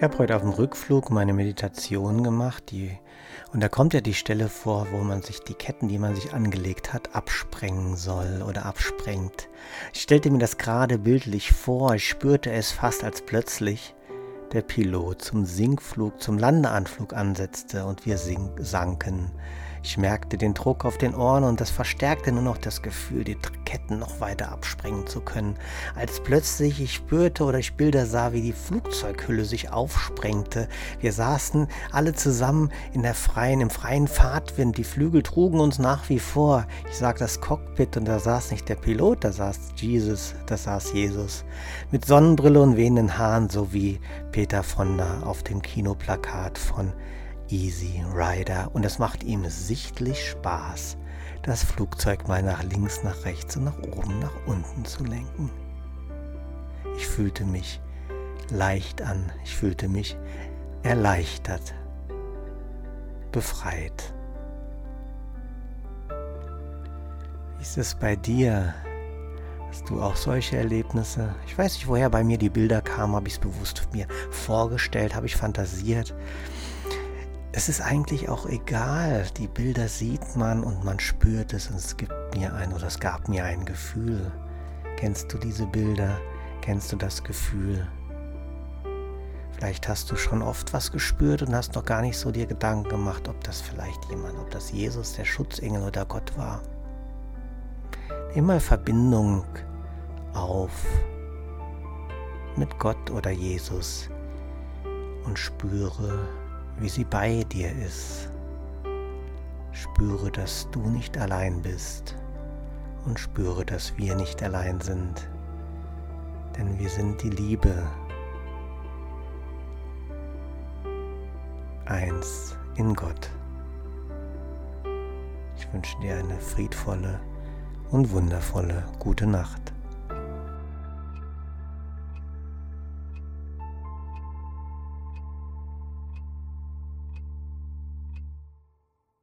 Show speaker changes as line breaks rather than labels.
Ich habe heute auf dem Rückflug meine Meditation gemacht, die, und da kommt ja die Stelle vor, wo man sich die Ketten, die man sich angelegt hat, absprengen soll oder absprengt. Ich stellte mir das gerade bildlich vor, ich spürte es fast als plötzlich der Pilot zum Sinkflug, zum Landeanflug ansetzte und wir sanken. Ich merkte den Druck auf den Ohren und das verstärkte nur noch das Gefühl, die Ketten noch weiter absprengen zu können, als plötzlich ich spürte oder ich Bilder sah, wie die Flugzeughülle sich aufsprengte. Wir saßen alle zusammen in der freien, im freien Fahrtwind, die Flügel trugen uns nach wie vor. Ich sag das Cockpit und da saß nicht der Pilot, da saß Jesus, da saß Jesus. Mit Sonnenbrille und wehenden Haaren, so wie Peter Fonda auf dem Kinoplakat von Easy Rider und es macht ihm sichtlich Spaß, das Flugzeug mal nach links, nach rechts und nach oben, nach unten zu lenken. Ich fühlte mich leicht an, ich fühlte mich erleichtert, befreit. Wie ist es bei dir? Hast du auch solche Erlebnisse? Ich weiß nicht, woher bei mir die Bilder kamen, habe ich es bewusst mir vorgestellt, habe ich fantasiert es ist eigentlich auch egal. Die Bilder sieht man und man spürt es und es gibt mir ein oder es gab mir ein Gefühl. Kennst du diese Bilder? Kennst du das Gefühl? Vielleicht hast du schon oft was gespürt und hast noch gar nicht so dir Gedanken gemacht, ob das vielleicht jemand, ob das Jesus, der Schutzengel oder Gott war. Nimm mal Verbindung auf mit Gott oder Jesus und spüre, wie sie bei dir ist. Spüre, dass du nicht allein bist und spüre, dass wir nicht allein sind, denn wir sind die Liebe. Eins in Gott. Ich wünsche dir eine friedvolle und wundervolle gute Nacht.